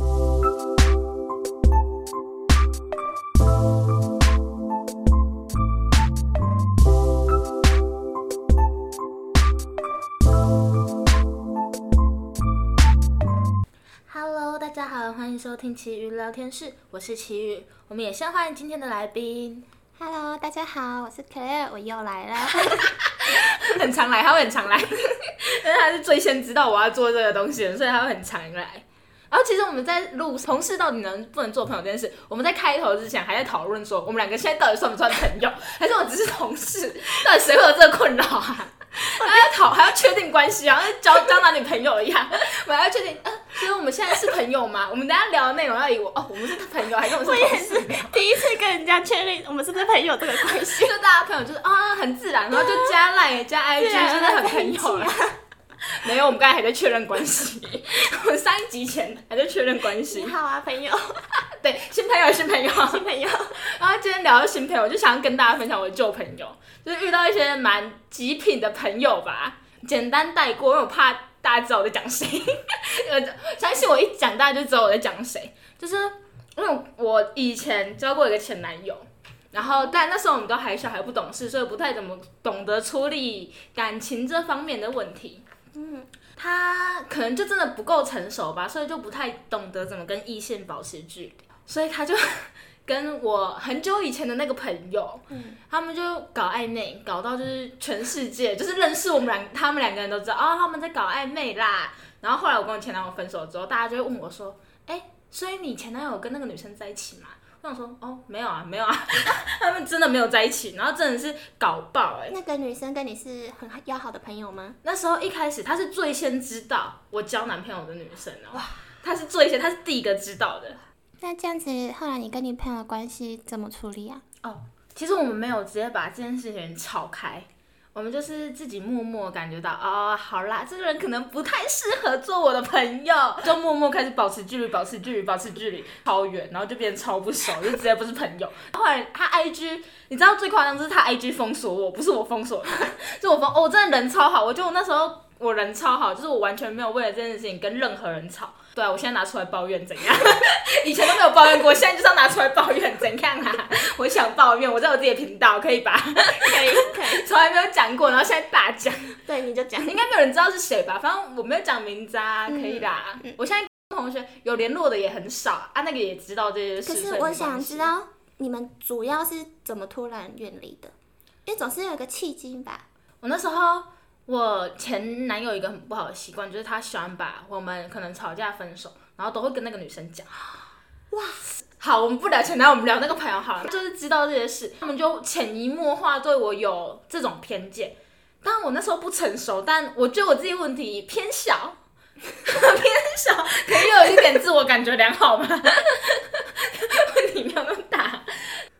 Hello，大家好，欢迎收听奇遇聊天室，我是奇遇。我们也先欢迎今天的来宾，Hello，大家好，我是 Claire，我又来了。很常来，他会很常来，因为他是最先知道我要做这个东西的，所以他会很常来。然后其实我们在录同事到底能不能做朋友这件事，我们在开头之前还在讨论说，我们两个现在到底算不算朋友，还是我只是同事？到底谁会有这个困扰啊？还要讨还要确定关系，好像交交男女朋友一样，我还要确定，呃，所以我们现在是朋友吗？我们等下聊的内容要以我哦，我们是朋友还是我们是同事？第一次跟人家确认我们是不是朋友这个关系。就大家朋友就是啊很自然，然后就加 line 加 IG，真的很朋友了。没有，我们刚才还在确认关系。我们上一集前还在确认关系你系。好啊，朋友，对，新朋友，新朋友。新朋友。然后今天聊到新朋友，我就想要跟大家分享我的旧朋友，就是遇到一些蛮极品的朋友吧，简单带过，因为我怕大家知道我在讲谁。呃，相信我一讲，大家就知道我在讲谁。就是因为我以前交过一个前男友，然后但那时候我们都还小，还不懂事，所以不太怎么懂得处理感情这方面的问题。嗯，他可能就真的不够成熟吧，所以就不太懂得怎么跟异性保持距离，所以他就 跟我很久以前的那个朋友，嗯他们就搞暧昧，搞到就是全世界就是认识我们两，他们两个人都知道哦、他们在搞暧昧啦。然后后来我跟我前男友分手之后，大家就会问我说，哎、所以你前男友跟那个女生在一起吗？我说，哦，没有啊，没有啊，他们真的没有在一起，然后真的是搞爆哎、那个女生跟你是很要好的朋友吗？那时候一开始她是最先知道我交男朋友的女生哦，哇，她是最先，她是第一个知道的。那这样子，后来你跟你朋友的关系怎么处理啊？哦，其实我们没有直接把这件事情吵开，我们就是自己默默感觉到，哦，好啦，这个人可能不太适合做我的朋友，就默默开始保持距离，保持距离，保持距离，超远，然后就变得超不熟，就直接不是朋友。后来他 IG，你知道最夸张就是他 IG 封锁我，不是我封锁他，是我封，哦，我真的人超好，我就我那时候我人超好，就是我完全没有为了这件事情跟任何人吵。对啊，我现在拿出来抱怨怎样？以前都没有抱怨过，现在就是要拿出来抱怨怎样啊？我想抱怨，我在我自己的频道可以吧？可以，可以。从来没有讲过，然后现在大讲，对，你就讲。应该没有人知道是谁吧？反正我没有讲名字啊，可嗯以啦。嗯我现在跟同学有联络的也很少啊，那个也知道这些事。可是我想知道你们主要是怎么突然远离的？因为总是有一个契机吧。我那时候我前男友一个很不好的习惯，就是他喜欢把我们可能吵架分手，然后都会跟那个女生讲。哇，好，我们不聊前男友，我们聊那个朋友好了。就是知道这些事，他们就潜移默化对我有这种偏见。当然我那时候不成熟，但我觉得我自己问题偏小，偏小，可以有一点自我感觉良好吗？问题没有那么大。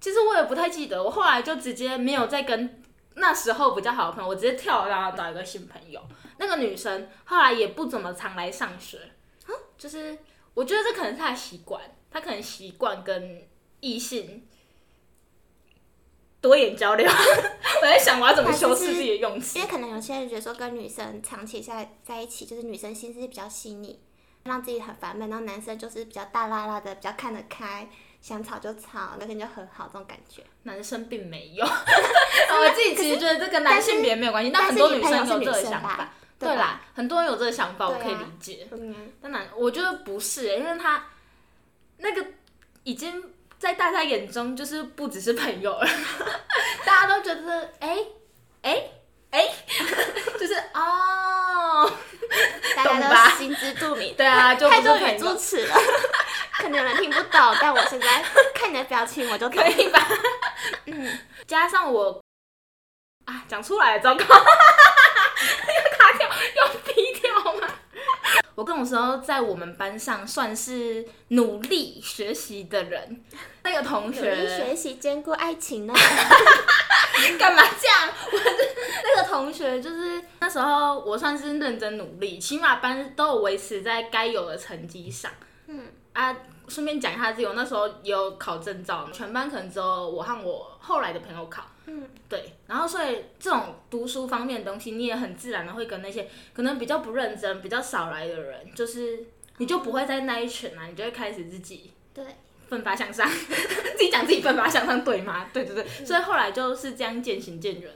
其实我也不太记得，我后来就直接没有再跟那时候比较好的朋友，我直接跳然后找一个新朋友。那个女生后来也不怎么常来上学，嗯就是我觉得这可能是她的习惯，她可能习惯跟异性多点交流。我在想我要怎么修饰自己的用词因。为可能有些人觉得说跟女生长期下在一起，就是女生心思比较细腻，让自己很烦闷，然后男生就是比较大拉拉的，比较看得开，想吵就吵，那天就很好这种感觉。男生并没有，我自己其实觉得这跟男性别没有关系，但很多女生有这个想法。对啦，很多人有这个想法，我可以理解。嗯，当然，我觉得不是、欸，因为他那个已经在大家眼中就是不只是朋友了，大家都觉得哎哎哎，就是哦，大家都心知肚明。对啊，就不太多语是朋友，助词了，可能有人听不懂，但我现在看你的表情，我就可。以吧？嗯，加上我啊，讲出来了，糟糕，要卡掉，要低调吗？我跟我说，在我们班上算是努力学习的人。那个同努力学学习兼顾爱情呢。干嘛这样？我的那个同学就是那时候我算是认真努力，起码班都有维持在该有的成绩上。嗯啊，顺便讲一下自己，我那时候也有考证照，全班可能只有我和我后来的朋友考。嗯，对，然后所以这种读书方面的东西，你也很自然的会跟那些可能比较不认真、比较少来的人，就是你就不会在那一群啊，你就会开始自己对，奋发向上，自己讲自己奋发向上，对吗？对对。对，所以后来就是这样渐行渐远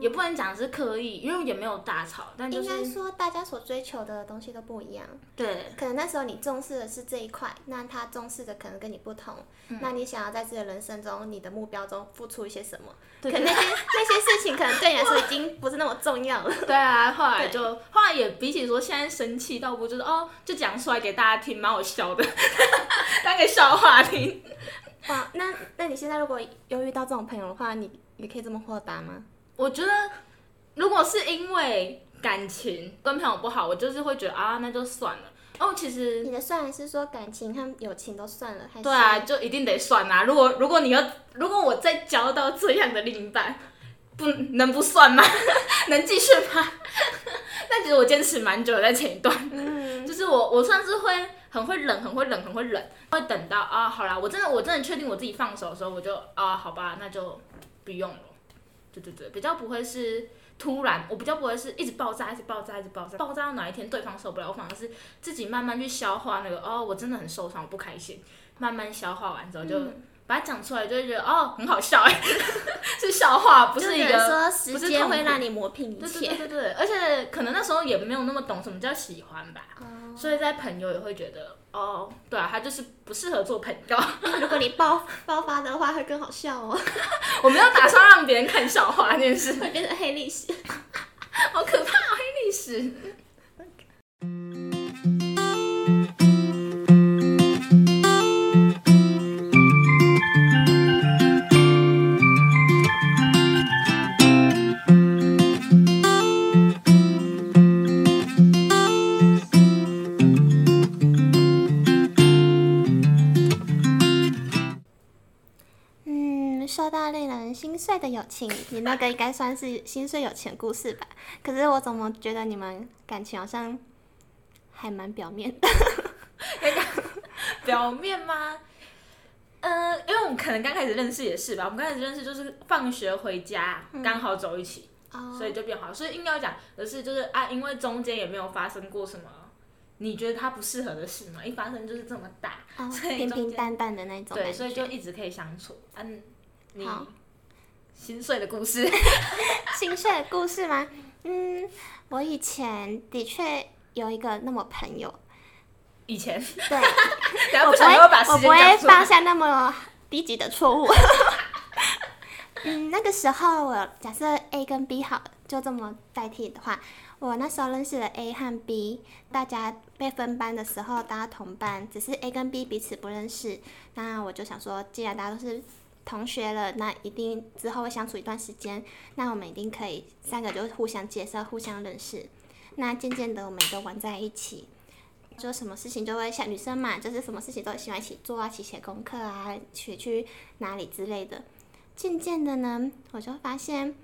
也不能讲是刻意，因为也没有大吵，但就应该说大家所追求的东西都不一样。对可能那时候你重视的是这一块，那他重视的可能跟你不同。嗯那你想要在自己的人生中，你的目标中付出一些什么？对可能那些那些事情，可能对你来说已经不是那么重要了。对啊，后来就后来也比起说现在生气，倒不就是哦，就讲出来给大家听，蛮好笑的，当个笑话听。哇，那那你现在如果有遇到这种朋友的话，你你可以这么豁达吗？我觉得如果是因为感情跟朋友不好，我就是会觉得啊，那就算了。哦，其实你的算是说感情和友情都算了，还是对啊，就一定得算啊。如果如果你要，如果我再交到这样的另一半，不能不算吗？能继续吗？但其实我坚持蛮久的，在前一段，嗯，就是我我算是会很会忍，很会忍，很会忍，会等到啊，好啦，我真的我真的确定我自己放手的时候，我就啊，好吧，那就不用了。对对对，比较不会是突然，我比较不会是一直爆炸，一直爆炸，一直爆炸，爆炸到哪一天对方受不了，我反而是自己慢慢去消化那个哦，我真的很受伤，我不开心，慢慢消化完之后就把它讲出来，就会觉得哦，很好笑哎，是笑话，不是只能个。说时间会让你磨平一切。对对对，而且可能那时候也没有那么懂什么叫喜欢吧，哦所以在朋友也会觉得哦，对啊，他就是不适合做朋友。如果你爆爆发的话，会更好笑哦，我没有打算让别人看笑话这件事，会变成黑历史。好可怕、哦，黑历史。说到令人心碎的友情，你那个应该算是心碎友情的故事吧？可是我怎么觉得你们感情好像还蛮表面的？表面吗？呃，因为我们可能刚开始认识也是吧，我们刚开始认识就是放学回家刚好走一起，哦所以就变好。所以硬要讲的是，就是啊，因为中间也没有发生过什么你觉得他不适合的事嘛，一发生就是这么大，哦，所以平平淡淡的那种对，所以就一直可以相处。嗯，你好心碎的故事，心碎的故事吗？嗯，我以前的确有一个那么朋友，以前，对，我不会，我不会间讲出来。犯下那么低级的错误。嗯，那个时候我假设 A 跟 B 好，就这么代替的话，我那时候认识了 A 和 B，大家被分班的时候，大家同班，只是 A 跟 B 彼此不认识。那我就想说，既然大家都是同学了，那一定之后会相处一段时间，那我们一定可以三个就互相介绍、互相认识。那渐渐的，我们也都玩在一起。就什么事情就会像女生嘛，就是什么事情都喜欢一起做啊，一起写功课啊，一起去哪里之类的。渐渐的呢，我就发现，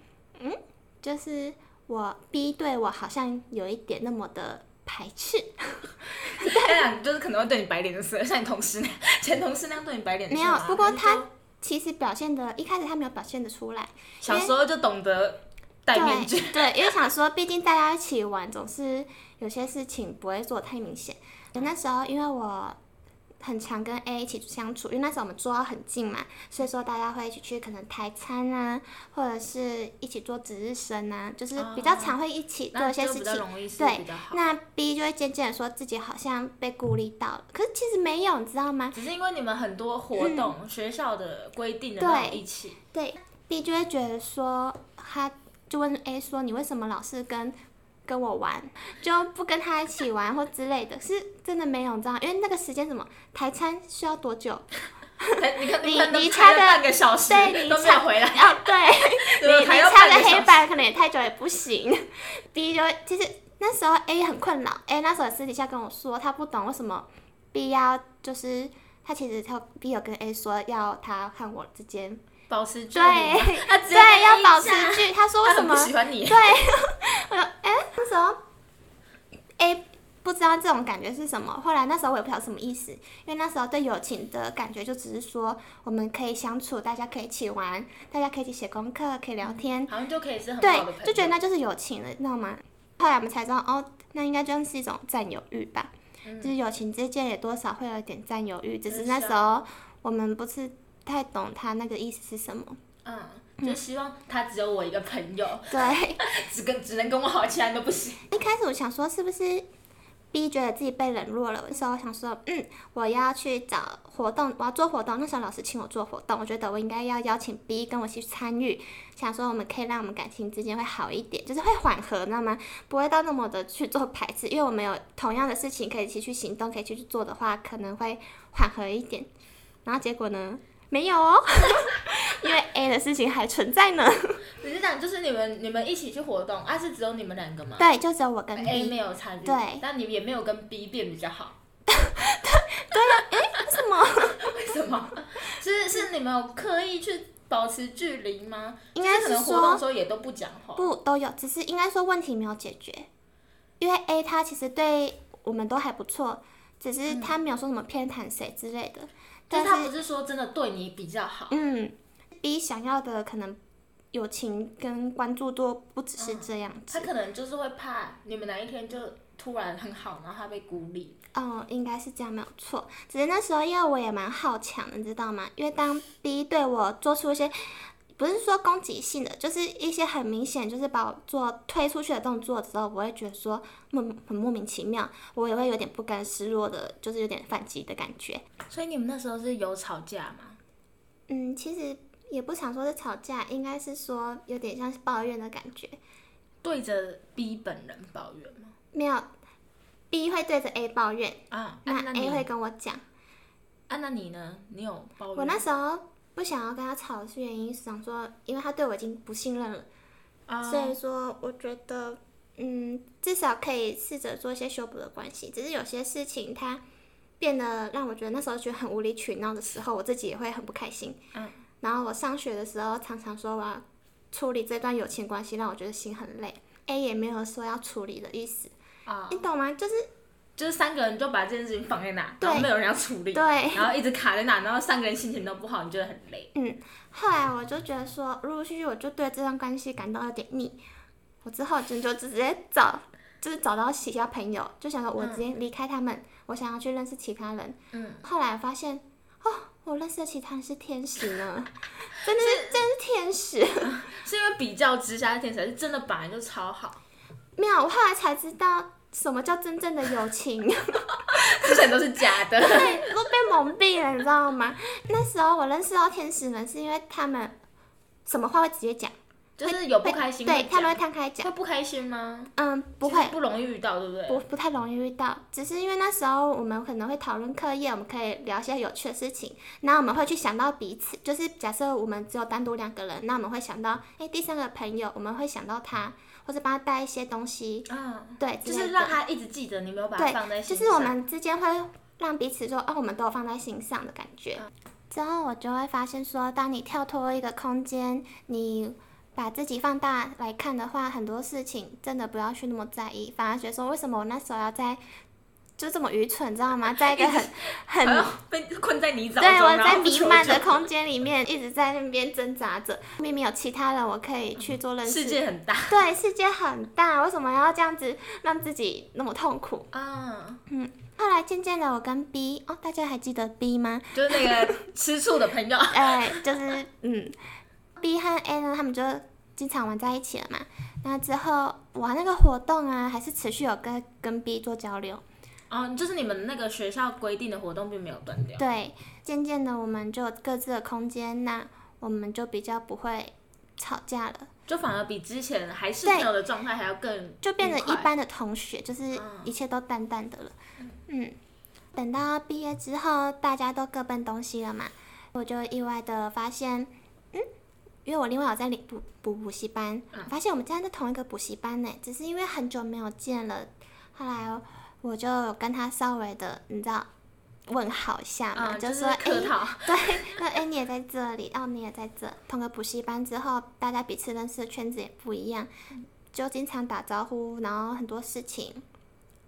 嗯，就是我 B 对我好像有一点那么的排斥。这样就是可能会对你摆脸色，像你同事前同事那样对你摆脸色没有啊。不过他其实表现的，一开始他没有表现的出来，小时候就懂得戴面具，对，因为想说，毕竟大家一起玩，总是有些事情不会做太明显。那时候因为我很常跟 A 一起相处，因为那时候我们住到很近嘛，所以说大家会一起去可能台餐啊，或者是一起做值日生啊，就是比较常会一起做一些事情。对。那 B 就会渐渐的说自己好像被孤立到了，可是其实没有，你知道吗？只是因为你们很多活动，学校的规定对一起，对，B 就会觉得说，他就问 A 说：“你为什么老是跟跟我玩，就不跟他一起玩或之类的？”是真的没有，你知道？因为那个时间什么台餐需要多久？哎你你差个半个小时，对你都没有回来，哦，对，你你擦个半个小时黑板可能也太久也不行。B 就会其实那时候 A 很困扰，A 那时候私底下跟我说，他不懂为什么 B 要就是他其实他 B 有跟 A 说要他和我之间保持距对离对要保持讲距，他说为什么？不？喜欢你，对，我说哎、那时候 A 不知道这种感觉是什么，后来那时候我也不晓得什么意思，因为那时候对友情的感觉就只是说我们可以相处，大家可以一起玩，大家可以一起写功课，可以聊天，好像就可以是很好的朋，友，对就觉得那就是友情了，你知道吗？后来我们才知道，哦，那应该就是一种占有欲吧。就是友情之间也多少会有一点占有欲，只是是那时候我们不是太懂他那个意思是什么。嗯，就希望他只有我一个朋友，对，只跟只能跟我好，其他人都不行。一开始我想说是不是 B 觉得自己被冷落了，那时候我想说，嗯，我要去找活动，我要做活动。那时候老师请我做活动，我觉得我应该要邀请 B 跟我一起去参与，想说我们可以让我们感情之间会好一点，就是会缓和，知道吗？不会到那么的去做排斥，因为我们有同样的事情可以一起去行动，可以去去做的话，可能会缓和一点。然后结果呢？没有哦，因为 A 的事情还存在呢。只是讲就是你们你们一起去活动，啊是只有你们两个吗对，就只有我跟 A。没有参与，对但你也没有跟 B 变比较好，为什么？为什么？是是你们有刻意去保持距离吗？应该是活动的时候也都不讲话。不都有，只是应该说问题没有解决，因为 A 他其实对我们都还不错，只是他没有说什么偏袒谁之类的。但是他不是说真的对你比较好，嗯，B 想要的可能友情跟关注度不只是这样子他，可能就是会怕你们哪一天就突然很好，然后他被孤立。哦，应该是这样没有错。只是那时候因为我也蛮好强的，你知道吗？因为当 B 对我做出一些。不是说攻击性的，就是一些很明显，就是把我做推出去的动作之后，我会觉得说莫很莫名其妙，我也会有点不甘示弱的，就是有点反击的感觉。所以你们那时候是有吵架吗？嗯，其实也不想说是吵架，应该是说有点像是抱怨的感觉。对着 B 本人抱怨吗？没有，B 会对着 A 抱怨，啊，那 A 会跟我讲。啊，那你呢？你有抱怨？我那时候不想要跟他吵，是原因是想说，因为他对我已经不信任了，啊，所以说我觉得，嗯，至少可以试着做一些修补的关系。只是有些事情他变得让我觉得那时候觉得很无理取闹的时候，我自己也会很不开心。嗯。然后我上学的时候常常说我要处理这段友情关系，让我觉得心很累。A 也没有说要处理的意思，啊，你懂吗？就是就是三个人就把这件事情放在那，对然后没有人要处理，对。然后一直卡在那，然后三个人心情都不好，你觉得很累。嗯后来我就觉得说，陆陆续续我就对这段关系感到有点腻，我之后就就直接找，就是找到其他朋友，就想说我直接离开他们，我想要去认识其他人。嗯，后来发现，哦，我认识的其他人是天使呢，真的是真是天使。是因为比较之下的天使，是真的本来就超好，没有，我后来才知道什么叫真正的友情，之前都是假的。对，都被蒙蔽了，你知道吗？那时候我认识到天使们，是因为他们什么话会直接讲，就是有不开心对他们会，摊开讲。会不开心吗？嗯，不会，不容易遇到，对不对？不不太容易遇到，只是因为那时候我们可能会讨论课业，我们可以聊一些有趣的事情，然后我们会去想到彼此，就是假设我们只有单独两个人，那我们会想到，哎，第三个朋友，我们会想到他，或者帮他带一些东西，啊，对，就是让他一直记得你没有把它放在心上。就是我们之间会让彼此说，哦，我们都有放在心上的感觉。之后我就会发现说，当你跳脱一个空间，你把自己放大来看的话，很多事情真的不要去那么在意，反而觉得说，为什么我那时候要在就这么愚蠢，知道吗？在一个很很被困在泥沼中，对，我在弥漫的空间里面一直在那边挣扎着，明明有其他人我可以去做认识。世界很大对，世界很大，为什么要这样子让自己那么痛苦？啊，后来渐渐的，我跟 B 哦，大家还记得 B 吗？就是那个吃醋的朋友。哎，就是嗯，B 和 A 呢，他们就经常玩在一起了嘛。那之后玩那个活动啊，还是持续有跟跟 B 做交流。哦，就是你们那个学校规定的活动并没有断掉。对，渐渐的我们就有各自的空间，那我们就比较不会吵架了，就反而比之前还是对朋友的状态还要更就变成一般的同学，就是一切都淡淡的了。嗯，等到毕业之后，大家都各奔东西了嘛，我就意外的发现，嗯，因为我另外有在领补补补习班，嗯发现我们竟然在同一个补习班呢，只是因为很久没有见了，后来我就跟他稍微的，你知道。问好一下嘛，嗯，就是说诶客套。对，那哎你也在这里，哦你也在这，同个补习班之后，大家彼此认识的圈子也不一样，就经常打招呼，然后很多事情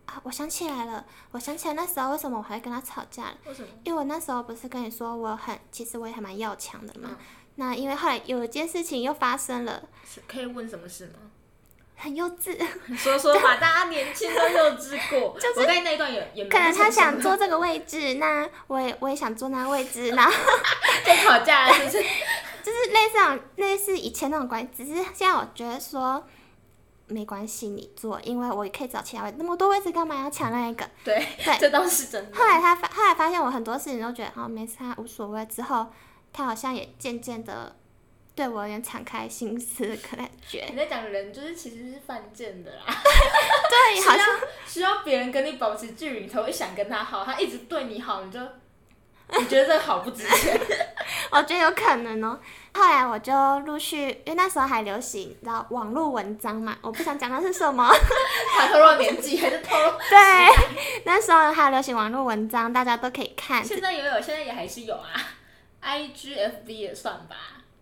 啊，我想起来了，我想起来那时候为什么我还会跟他吵架了，为什么？因为我那时候不是跟你说我很，其实我也还蛮要强的嘛。嗯那因为后来有一件事情又发生了，是可以问什么事吗？很幼稚。说说吧，大家年轻都幼稚过。就是我刚才那一段也也可能他想坐这个位置，那我也我也想坐那位置，然后在吵架了，是不是？就是类似那种类似以前那种关系，只是现在我觉得说没关系，你坐，因为我也可以找其他位置，那么多位置干嘛要抢那一个？对对，这倒是真的。后来他发后来发现我很多事情都觉得哦没差无所谓，之后他好像也渐渐的对我有点敞开心思的感觉。你在讲人就是其实是犯贱的啦，对，好像需要别人跟你保持距离，你才会想跟他好，他一直对你好，你就你觉得这好不值钱？我觉得有可能哦。后来我就陆续，因为那时候还流行，你知道网络文章嘛，我不想讲的是什么，他透露年纪还是透露？对，那时候还流行网络文章，大家都可以看。现在也有，现在也还是有啊，IGFB 也算吧，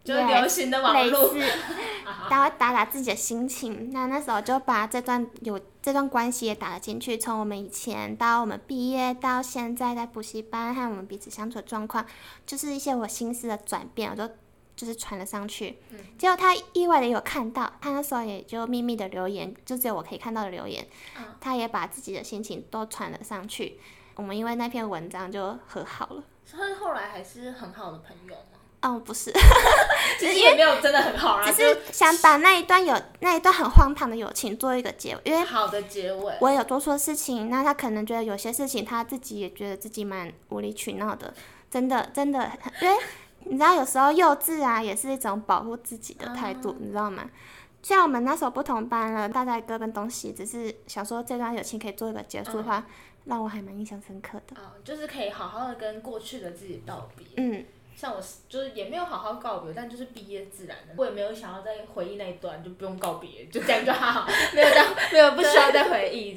就是流行的网络。类似，他会打打自己的心情。那那时候就把这段有这段关系也打了进去，从我们以前到我们毕业到现在在补习班和我们彼此相处的状况，就是一些我心思的转变，我就就是传了上去。结果他意外的有看到，他那时候也就秘密的留言，就只有我可以看到的留言，他也把自己的心情都传了上去。我们因为那篇文章就和好了。所以后来还是很好的朋友吗？嗯，不是，其实也没有真的很好啦，只是想把那一段有那一段很荒唐的友情做一个结尾，因为好的结尾。我有做错事情，那他可能觉得有些事情他自己也觉得自己蛮无理取闹的，真的真的，因为你知道有时候幼稚啊也是一种保护自己的态度，你知道吗？像我们那时候不同班了，大家各奔东西，只是想说这段友情可以做一个结束的话，让我还蛮印象深刻的。哦，就是可以好好的跟过去的自己道别。嗯。像我就是也没有好好告别，但就是毕业自然的，我也没有想要再回忆那一段，就不用告别，就这样就好，没有这样，没有不需要再回忆。